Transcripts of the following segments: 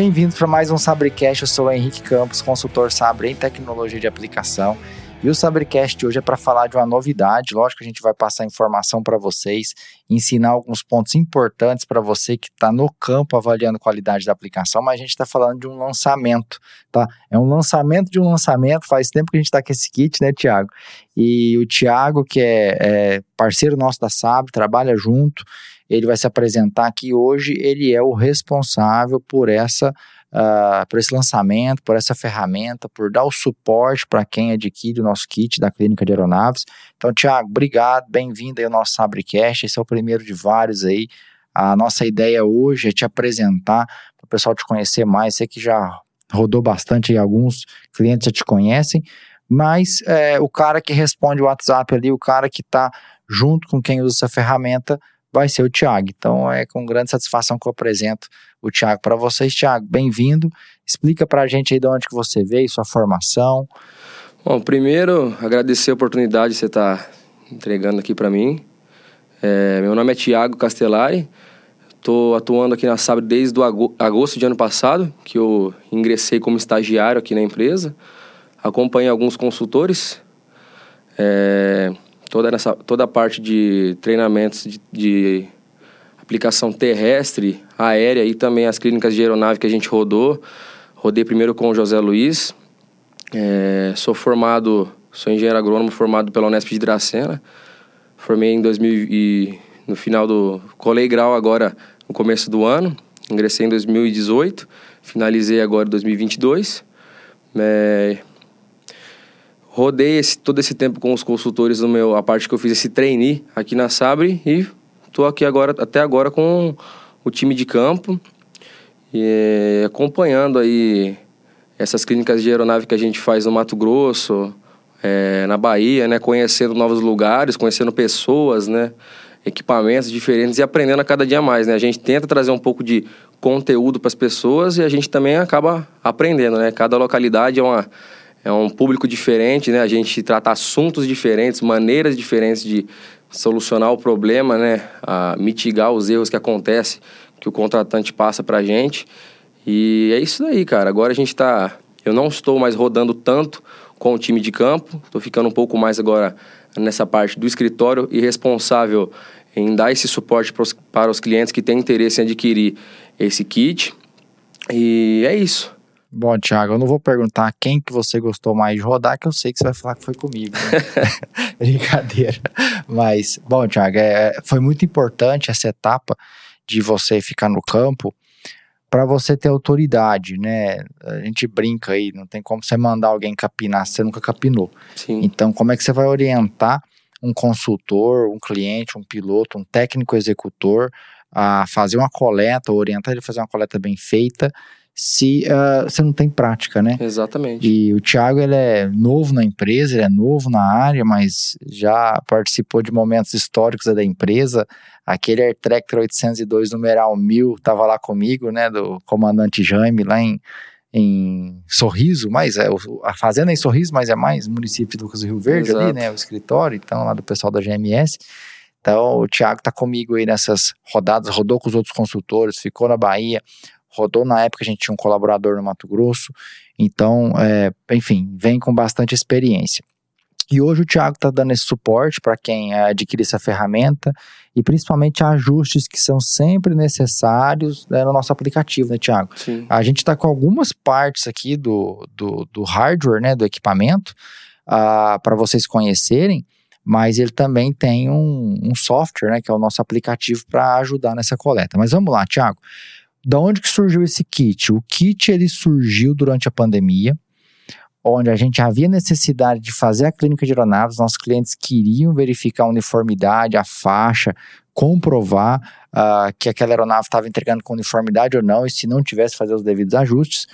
Bem-vindos para mais um Sabrecast. Eu sou o Henrique Campos, consultor Sabre em tecnologia de aplicação. E o Sabrecast hoje é para falar de uma novidade. Lógico que a gente vai passar informação para vocês, ensinar alguns pontos importantes para você que está no campo avaliando qualidade da aplicação, mas a gente está falando de um lançamento, tá? É um lançamento de um lançamento. Faz tempo que a gente está com esse kit, né, Tiago? E o Tiago, que é, é parceiro nosso da Sabre, trabalha junto ele vai se apresentar aqui hoje. Ele é o responsável por essa Uh, por esse lançamento, por essa ferramenta, por dar o suporte para quem adquire o nosso kit da Clínica de Aeronaves. Então, Tiago, obrigado, bem-vindo aí ao nosso Sabrecast, esse é o primeiro de vários aí. A nossa ideia hoje é te apresentar, para o pessoal te conhecer mais, sei que já rodou bastante aí, alguns clientes já te conhecem, mas é, o cara que responde o WhatsApp ali, o cara que está junto com quem usa essa ferramenta, vai ser o Tiago. Então é com grande satisfação que eu apresento o Tiago para vocês. Tiago, bem-vindo. Explica para a gente aí de onde que você veio, sua formação. Bom, primeiro agradecer a oportunidade que você está entregando aqui para mim. É, meu nome é Tiago Castellari. Estou atuando aqui na Sabre desde o agosto de ano passado, que eu ingressei como estagiário aqui na empresa. Acompanhei alguns consultores. É, toda, essa, toda a parte de treinamentos de, de aplicação terrestre, aérea e também as clínicas de aeronave que a gente rodou. Rodei primeiro com o José Luiz. É, sou formado, sou engenheiro agrônomo formado pela Unesp de Dracena. Formei em 2000 e no final do colei grau agora no começo do ano. Ingressei em 2018, finalizei agora em 2022. É, rodei esse, todo esse tempo com os consultores no meu, a parte que eu fiz esse trainee aqui na Sabre e estou aqui agora, até agora com o time de campo e acompanhando aí essas clínicas de aeronave que a gente faz no Mato Grosso, é, na Bahia, né, conhecendo novos lugares, conhecendo pessoas, né, equipamentos diferentes e aprendendo a cada dia mais, né? A gente tenta trazer um pouco de conteúdo para as pessoas e a gente também acaba aprendendo, né? Cada localidade é uma é um público diferente, né? A gente trata assuntos diferentes, maneiras diferentes de solucionar o problema, né? A mitigar os erros que acontecem, que o contratante passa para a gente. E é isso daí, cara. Agora a gente está... Eu não estou mais rodando tanto com o time de campo. Estou ficando um pouco mais agora nessa parte do escritório e responsável em dar esse suporte para os clientes que têm interesse em adquirir esse kit. E é isso. Bom, Thiago, eu não vou perguntar quem que você gostou mais de rodar, que eu sei que você vai falar que foi comigo. Né? Brincadeira. Mas, bom, Thiago, é, foi muito importante essa etapa de você ficar no campo para você ter autoridade, né? A gente brinca aí, não tem como você mandar alguém capinar se você nunca capinou. Sim. Então, como é que você vai orientar um consultor, um cliente, um piloto, um técnico executor a fazer uma coleta, orientar ele a fazer uma coleta bem feita se uh, você não tem prática, né? Exatamente. E o Thiago, ele é novo na empresa, ele é novo na área, mas já participou de momentos históricos da empresa. Aquele Air Tractor 802 numeral 1000 estava lá comigo, né, do comandante Jaime, lá em, em Sorriso, mas é a fazenda é em Sorriso, mas é mais município do Lucas do Rio Verde Exato. ali, né, o escritório, então lá do pessoal da GMS. Então o Thiago tá comigo aí nessas rodadas, rodou com os outros consultores, ficou na Bahia, rodou na época, a gente tinha um colaborador no Mato Grosso, então, é, enfim, vem com bastante experiência. E hoje o Thiago está dando esse suporte para quem é, adquire essa ferramenta e principalmente ajustes que são sempre necessários né, no nosso aplicativo, né, Thiago? Sim. A gente está com algumas partes aqui do, do, do, hardware, né, do equipamento, uh, ah, para vocês conhecerem, mas ele também tem um, um software, né, que é o nosso aplicativo para ajudar nessa coleta. Mas vamos lá, Thiago. Da onde que surgiu esse kit? O kit ele surgiu durante a pandemia, onde a gente havia necessidade de fazer a clínica de aeronaves, nossos clientes queriam verificar a uniformidade, a faixa, comprovar uh, que aquela aeronave estava entregando com uniformidade ou não, e se não tivesse, fazer os devidos ajustes.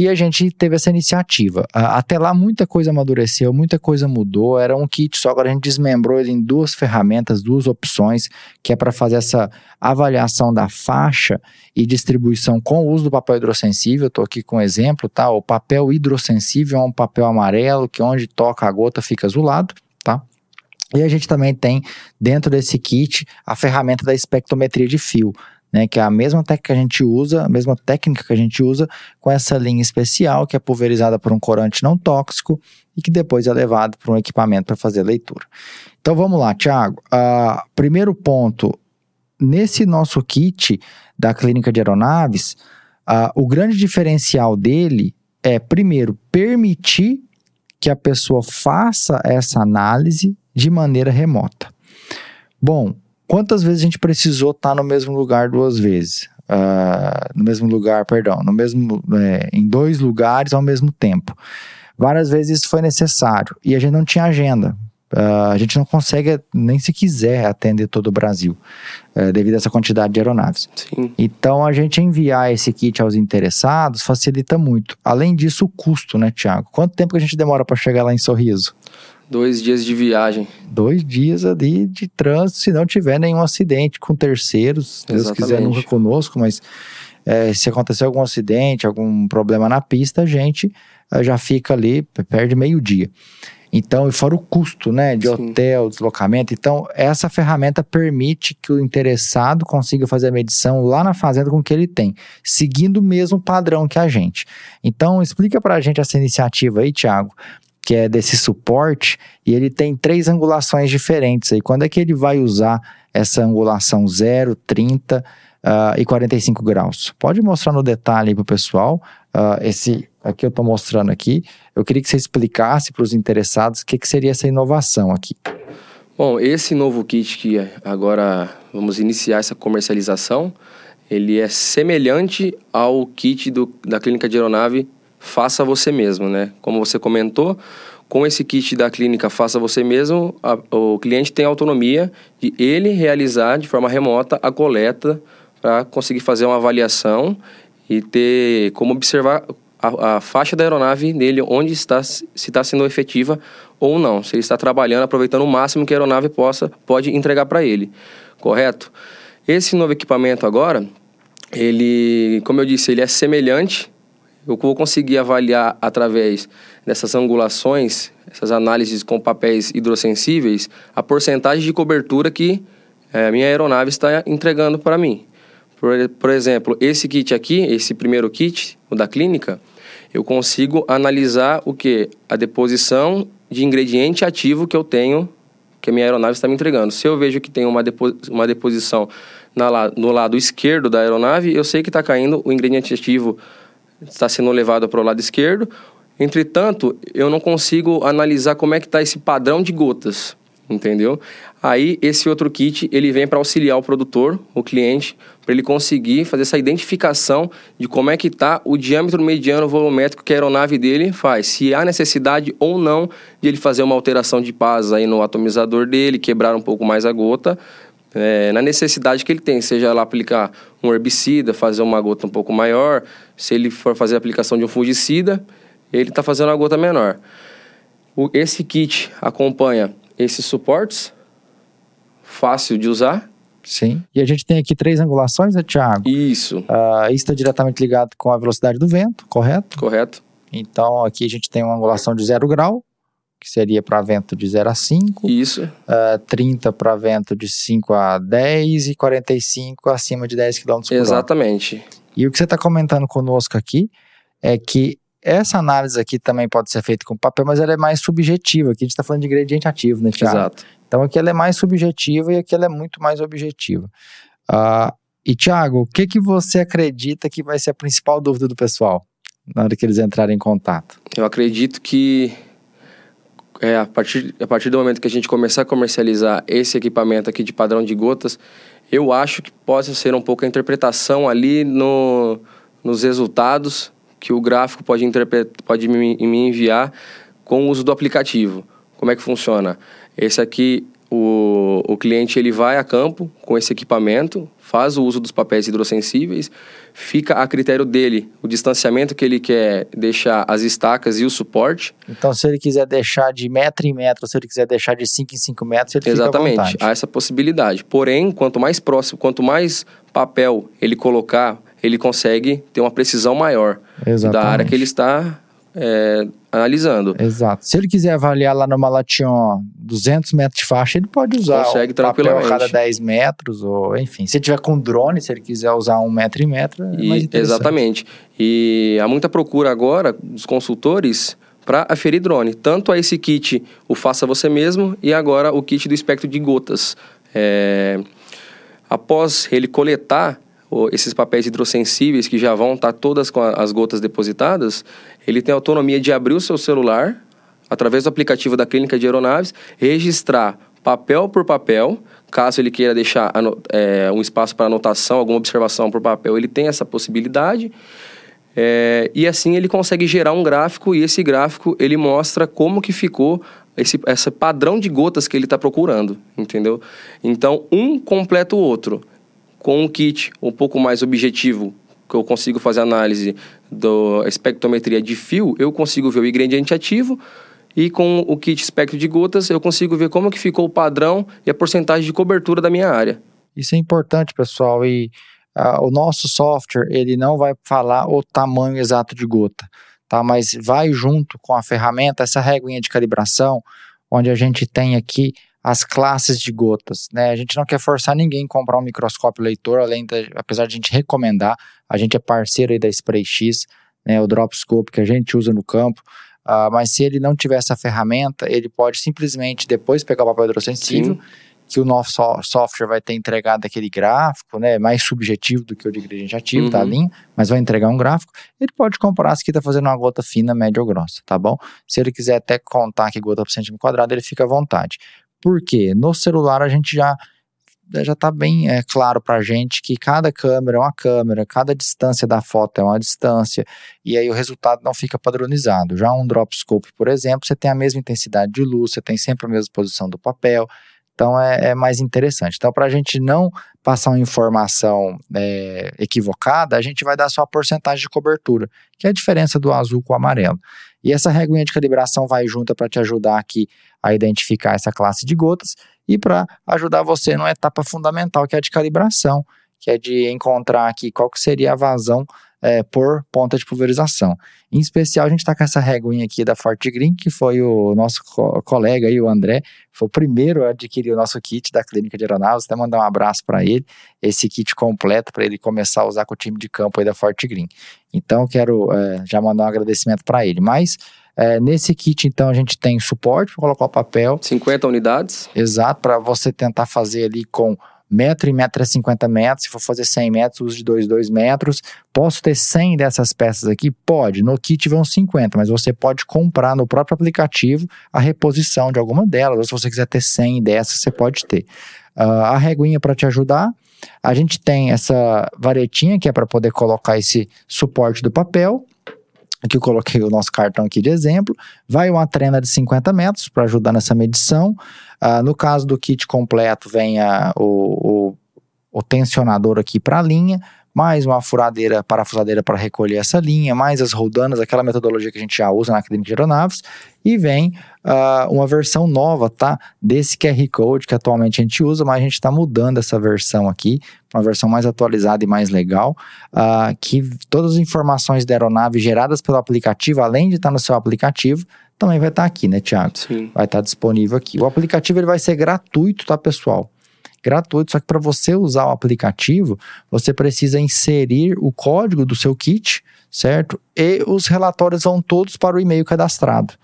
E a gente teve essa iniciativa. Até lá muita coisa amadureceu, muita coisa mudou. Era um kit só, agora a gente desmembrou ele em duas ferramentas, duas opções, que é para fazer essa avaliação da faixa e distribuição com o uso do papel hidrossensível. Estou aqui com um exemplo, tá? O papel hidrossensível é um papel amarelo que onde toca a gota fica azulado, tá? E a gente também tem dentro desse kit a ferramenta da espectrometria de fio né, que é a mesma técnica que a gente usa, a mesma técnica que a gente usa com essa linha especial que é pulverizada por um corante não tóxico e que depois é levado para um equipamento para fazer leitura. Então vamos lá, Thiago. Uh, primeiro ponto, nesse nosso kit da clínica de aeronaves, uh, o grande diferencial dele é, primeiro, permitir que a pessoa faça essa análise de maneira remota. Bom, quantas vezes a gente precisou estar no mesmo lugar duas vezes? Uh, no mesmo lugar, perdão, no mesmo, é, em dois lugares ao mesmo tempo. Várias vezes isso foi necessário e a gente não tinha agenda. Uh, a gente não consegue, nem se quiser, atender todo o Brasil, uh, devido a essa quantidade de aeronaves. Sim. Então, a gente enviar esse kit aos interessados facilita muito. Além disso, o custo, né, Tiago? Quanto tempo que a gente demora para chegar lá em Sorriso? Dois dias de viagem. Dois dias ali de trânsito, se não tiver nenhum acidente com terceiros. Deus Exatamente. quiser, nunca conosco, mas é, se acontecer algum acidente, algum problema na pista, a gente é, já fica ali, perde meio dia. Então, e fora o custo, né, de Sim. hotel, deslocamento. Então, essa ferramenta permite que o interessado consiga fazer a medição lá na fazenda com o que ele tem, seguindo o mesmo padrão que a gente. Então, explica para a gente essa iniciativa aí, Thiago, que é desse suporte, e ele tem três angulações diferentes aí. Quando é que ele vai usar essa angulação 0, 30 uh, e 45 graus? Pode mostrar no detalhe para o pessoal. Uh, esse aqui eu estou mostrando aqui. Eu queria que você explicasse para os interessados o que, que seria essa inovação aqui. Bom, esse novo kit que agora vamos iniciar essa comercialização, ele é semelhante ao kit do, da clínica de aeronave faça você mesmo, né? Como você comentou, com esse kit da clínica Faça Você Mesmo, a, o cliente tem autonomia de ele realizar de forma remota a coleta para conseguir fazer uma avaliação e ter como observar a, a, faixa da aeronave dele, onde está, se está sendo efetiva ou não. Se ele está trabalhando, aproveitando o máximo que a aeronave possa, pode entregar para ele. Correto? Esse novo equipamento agora, ele, como eu disse, ele é semelhante eu vou conseguir avaliar através dessas angulações, essas análises com papéis hidrossensíveis, a porcentagem de cobertura que a minha aeronave está entregando para mim. Por, por exemplo, esse kit aqui, esse primeiro kit, o da clínica, eu consigo analisar o que? A deposição de ingrediente ativo que eu tenho, que a minha aeronave está me entregando. Se eu vejo que tem uma, depo uma deposição na, no lado esquerdo da aeronave, eu sei que está caindo o ingrediente ativo está sendo levado para o lado esquerdo. Entretanto, eu não consigo analisar como é que está esse padrão de gotas, entendeu? Aí, esse outro kit, ele vem para auxiliar o produtor, o cliente, para ele conseguir fazer essa identificação de como é que está o diâmetro mediano volumétrico que a aeronave dele faz. Se há necessidade ou não de ele fazer uma alteração de paz aí no atomizador dele, quebrar um pouco mais a gota, é, na necessidade que ele tem, seja lá aplicar um herbicida, fazer uma gota um pouco maior, se ele for fazer a aplicação de um fungicida, ele está fazendo uma gota menor. O, esse kit acompanha esses suportes, fácil de usar. Sim. E a gente tem aqui três angulações, né, Thiago? Isso. Uh, isso está diretamente ligado com a velocidade do vento, correto? Correto. Então aqui a gente tem uma angulação de zero grau, que seria para vento de 0 a 5. Isso. Uh, ah, 30 para vento de 5 a 10 e 45 acima de 10 km por hora. Exatamente. E o que você está comentando conosco aqui é que essa análise aqui também pode ser feita com papel, mas ela é mais subjetiva. Aqui a gente está falando de ingrediente ativo, né, Thiago? Exato. Então aqui ela é mais subjetiva e aqui ela é muito mais objetiva. Uh, e, Thiago, o que, que você acredita que vai ser a principal dúvida do pessoal na hora que eles entrarem em contato? Eu acredito que é, a, partir, a partir do momento que a gente começar a comercializar esse equipamento aqui de padrão de gotas, eu acho que possa ser um pouco a interpretação ali no, nos resultados que o gráfico pode, pode me, me enviar com o uso do aplicativo. Como é que funciona? Esse aqui, o, o cliente ele vai a campo com esse equipamento, faz o uso dos papéis hidrossensíveis, fica a critério dele o distanciamento que ele quer deixar as estacas e o suporte. Então, se ele quiser deixar de metro em metro, se ele quiser deixar de 5 em 5 metros, ele Exatamente, fica há essa possibilidade. Porém, quanto mais próximo, quanto mais papel ele colocar, ele consegue ter uma precisão maior Exatamente. da área que ele está é, analisando. Exato. Se ele quiser avaliar lá no Malation 200 metros de faixa, ele pode usar Consegue papel a tranquilamente. cada 10 metros, ou enfim. Se ele tiver com drone, se ele quiser usar um metro e metro, é mais E- interessante. exatamente. E há muita procura agora dos consultores para aferir drone. Tanto a esse kit, o Faça Você Mesmo, e agora o kit do espectro de gotas. É, Após ele coletar esses papéis hidrossensíveis que já vão estar todas com as gotas depositadas, ele tem a autonomia de abrir o seu celular, através do aplicativo da Clínica de Aeronaves, registrar papel por papel, caso ele queira deixar é, um espaço para anotação, alguma observação por papel, ele tem essa possibilidade. É, e assim ele consegue gerar um gráfico e esse gráfico ele mostra como que ficou esse, esse padrão de gotas que ele está procurando, entendeu? Então, um completa o outro. Com um kit um pouco mais objetivo, que eu consigo fazer análise da espectrometria de fio, eu consigo ver o ingrediente ativo e com o kit espectro de gotas, eu consigo ver como que ficou o padrão e a porcentagem de cobertura da minha área. Isso é importante, pessoal. E ah, o nosso software, ele não vai falar o tamanho exato de gota, tá? Mas vai junto com a ferramenta, essa reguinha de calibração, onde a gente tem aqui as classes de gotas, né? A gente não quer forçar ninguém a comprar um microscópio leitor, além da, apesar de a gente recomendar, a gente é parceiro aí da Spray X, né? O Dropscope que a gente usa no campo. Ah, mas se ele não tiver essa ferramenta, ele pode simplesmente depois pegar o papel hidrossensível, Sim. que o nosso so- software vai ter entregado aquele gráfico, né, mais subjetivo do que o de ingrediente ativo, tá Uhum. linha, mas vai entregar um gráfico, ele pode comparar se que tá fazendo uma gota fina, média ou grossa, tá bom? Se ele quiser até contar que gota por centímetro quadrado, ele fica à vontade. Por quê? No celular a gente já já está bem é, claro para a gente que cada câmera é uma câmera, cada distância da foto é uma distância, e aí o resultado não fica padronizado. Já um Dropscope, por exemplo, você tem a mesma intensidade de luz, você tem sempre a mesma posição do papel, então é, é mais interessante. Então, para a gente não passar uma informação é, equivocada, a gente vai dar só a porcentagem de cobertura, que é a diferença do azul com o amarelo. E essa reguinha de calibração vai junto para te ajudar aqui a identificar essa classe de gotas e para ajudar você numa etapa fundamental, que é a de calibração, que é de encontrar aqui qual que seria a vazão é, por ponta de pulverização. Em especial, a gente está com essa reguinha aqui da Forte Green, que foi o nosso co colega aí, o André, foi o primeiro a adquirir o nosso kit da Clínica de Aeronaves, até mandar um abraço para ele, esse kit completo para ele começar a usar com o time de campo aí da Forte Green. Então, quero é, já mandar um agradecimento para ele. Mas, é, nesse kit, então, a gente tem suporte para colocar o papel, 50 unidades. Exato, para você tentar fazer ali com metro e metro é 50 metros, se for fazer 100 metros, uso de 2, 2 metros. Posso ter 100 dessas peças aqui? Pode, no kit vão 50, mas você pode comprar no próprio aplicativo a reposição de alguma delas, ou se você quiser ter 100 dessas, você pode ter. Ah, a reguinha para te ajudar, a gente tem essa varetinha que é para poder colocar esse suporte do papel, Aqui eu coloquei o nosso cartão aqui de exemplo. Vai uma trena de 50 metros para ajudar nessa medição. Ah, no caso do kit completo, vem a- o, o, o tensionador aqui para a linha, mais uma furadeira, parafusadeira para recolher essa linha, mais as roldanas, aquela metodologia que a gente já usa na clínica de aeronaves. E vem ah, uma versão nova, tá? Desse QR Code que atualmente a gente usa, mas a gente está mudando essa versão aqui, uma versão mais atualizada e mais legal ah, que todas as informações da aeronave geradas pelo aplicativo, além de estar no seu aplicativo, também vai estar aqui, né, Tiago? Sim. Vai estar disponível aqui. O aplicativo ele vai ser gratuito, tá, pessoal? Gratuito, só que para você usar o aplicativo, você precisa inserir o código do seu kit, certo? E os relatórios vão todos para o e-mail cadastrado.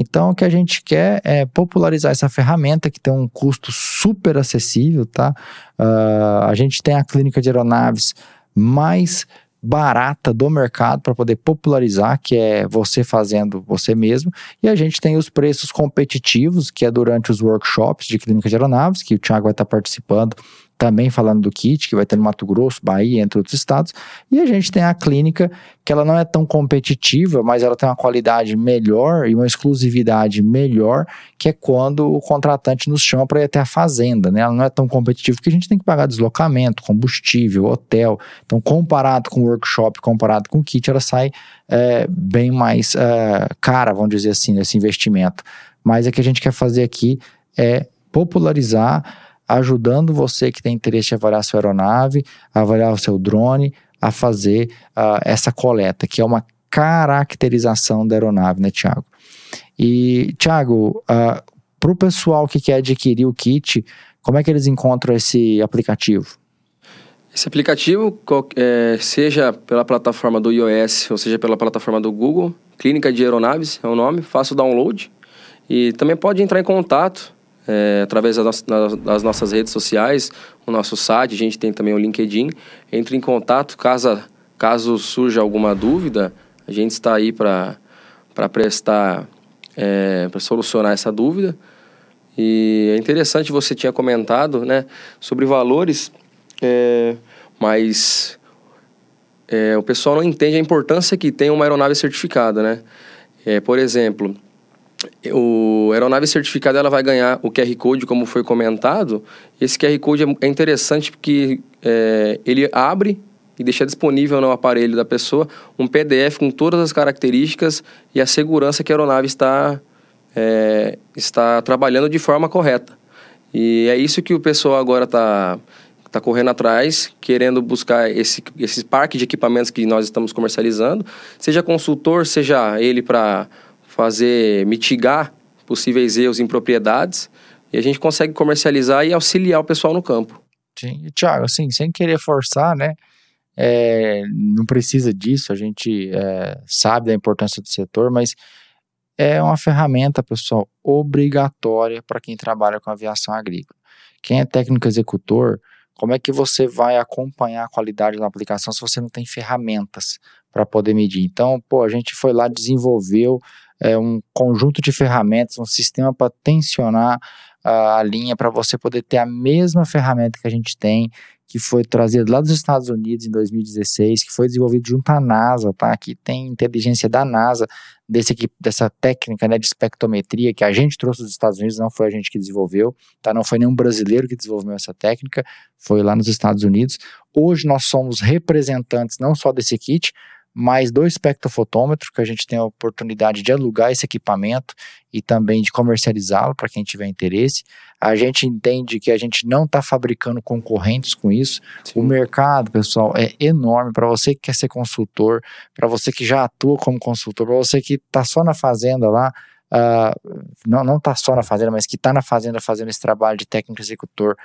Então, o que a gente quer é popularizar essa ferramenta que tem um custo super acessível, tá? Ah, a gente tem a clínica de aeronaves mais barata do mercado para poder popularizar, que é você fazendo você mesmo. E a gente tem os preços competitivos, que é durante os workshops de clínica de aeronaves, que o Thiago vai estar participando também falando do kit, que vai ter no Mato Grosso, Bahia, entre outros estados. E a gente tem a clínica, que ela não é tão competitiva, mas ela tem uma qualidade melhor e uma exclusividade melhor, que é quando o contratante nos chama para ir até a fazenda, né? Ela não é tão competitiva porque a gente tem que pagar deslocamento, combustível, hotel. Então, comparado com o workshop, comparado com o kit, ela sai é, bem mais é, cara, vamos dizer assim, nesse investimento. Mas o que a gente quer fazer aqui é popularizar ajudando você que tem interesse em avaliar sua aeronave, avaliar o seu drone, a fazer uh, essa coleta, que é uma caracterização da aeronave, né, Tiago? E, Tiago, uh, para o pessoal que quer adquirir o kit, como é que eles encontram esse aplicativo? Esse aplicativo, é, seja pela plataforma do iOS ou seja pela plataforma do Google, Clínica de Aeronaves é o nome, faça o download. E também pode entrar em contato é, através das, das, nossas redes sociais, o nosso site, a gente tem também o LinkedIn. Entre em contato caso, caso surja alguma dúvida, a gente está aí para prestar, é, para solucionar essa dúvida. E é interessante, você tinha comentado né, sobre valores, é, mas é, o pessoal não entende a importância que tem uma aeronave certificada. Né? É, por exemplo, o aeronave certificada ela vai ganhar o QR Code, como foi comentado. Esse QR Code é, é interessante porque é, ele abre e deixa disponível no aparelho da pessoa um PDF com todas as características e a segurança que a aeronave está, é, está trabalhando de forma correta. E é isso que o pessoal agora está tá correndo atrás, querendo buscar esse, esse parque de equipamentos que nós estamos comercializando, seja consultor, seja ele para fazer mitigar possíveis erros em propriedades e a gente consegue comercializar e auxiliar o pessoal no campo. Sim, e Thiago, assim, sem querer forçar, né? É, não precisa disso, a gente é, sabe da importância do setor, mas é uma ferramenta, pessoal, obrigatória para quem trabalha com aviação agrícola. Quem é técnico executor, como é que você vai acompanhar a qualidade da aplicação se você não tem ferramentas para poder medir? Então, pô, a gente foi lá, desenvolveu é, um conjunto de ferramentas, um sistema para tensionar a, a linha para você poder ter a mesma ferramenta que a gente tem, que foi trazido lá dos Estados Unidos em 2016, que foi desenvolvido junto à NASA, tá? Que tem inteligência da NASA desse dessa técnica né, de espectrometria que a gente trouxe dos Estados Unidos, não foi a gente que desenvolveu, tá? Não foi nenhum brasileiro que desenvolveu essa técnica, foi lá nos Estados Unidos. Hoje nós somos representantes não só desse kit, mais dois espectrofotômetros, que a gente tem a oportunidade de alugar esse equipamento e também de comercializá-lo para quem tiver interesse. A gente entende que a gente não está fabricando concorrentes com isso. Sim. O mercado, pessoal, é enorme para você que quer ser consultor, para você que já atua como consultor, para você que está só na fazenda lá, uh, não, não tá só na fazenda, mas que está na fazenda fazendo esse trabalho de técnico executor,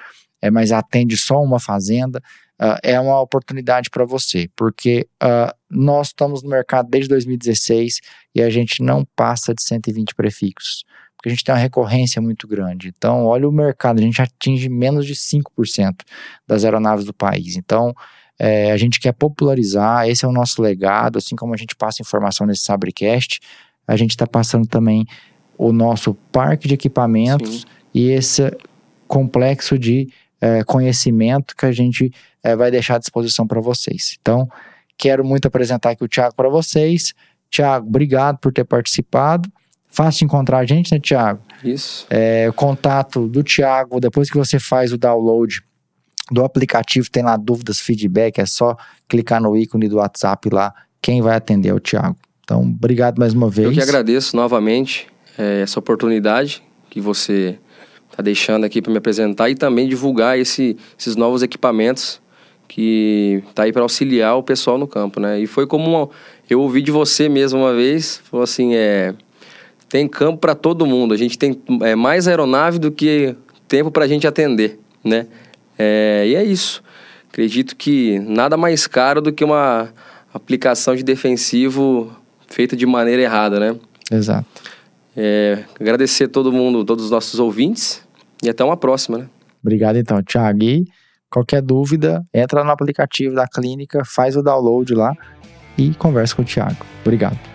é, mas atende só uma fazenda uh, é uma oportunidade para você, porque uh, nós estamos no mercado desde 2016 e a gente não passa de 120 prefixos, porque a gente tem uma recorrência muito grande. Então, olha o mercado, a gente atinge menos de 5% das aeronaves do país. Então, é, a gente quer popularizar, esse é o nosso legado, assim como a gente passa informação nesse Sabrecast, a gente está passando também o nosso parque de equipamentos Sim. e esse complexo de é, conhecimento que a gente é, vai deixar à disposição para vocês. Então, quero muito apresentar aqui o Thiago para vocês. Thiago, obrigado por ter participado. Fácil encontrar a gente, né, Thiago? Isso. É, o contato do Thiago, depois que você faz o download do aplicativo, tem lá dúvidas, feedback, é só clicar no ícone do WhatsApp lá, quem vai atender é o Thiago. Então, obrigado mais uma vez. Eu que agradeço novamente é, essa oportunidade que você está deixando aqui para me apresentar e também divulgar esse, esses novos equipamentos que tá aí para auxiliar o pessoal no campo, né? E foi como uma, eu ouvi de você mesmo uma vez, falou assim, é tem campo para todo mundo. A gente tem é, mais aeronave do que tempo para a gente atender, né? É, e é isso. Acredito que nada mais caro do que uma aplicação de defensivo feita de maneira errada, né? Exato. É, agradecer a todo mundo, todos os nossos ouvintes e até uma próxima, né? Obrigado então, Thiago. E Qualquer dúvida, entra no aplicativo da clínica, faz o download lá e conversa com o Thiago. Obrigado.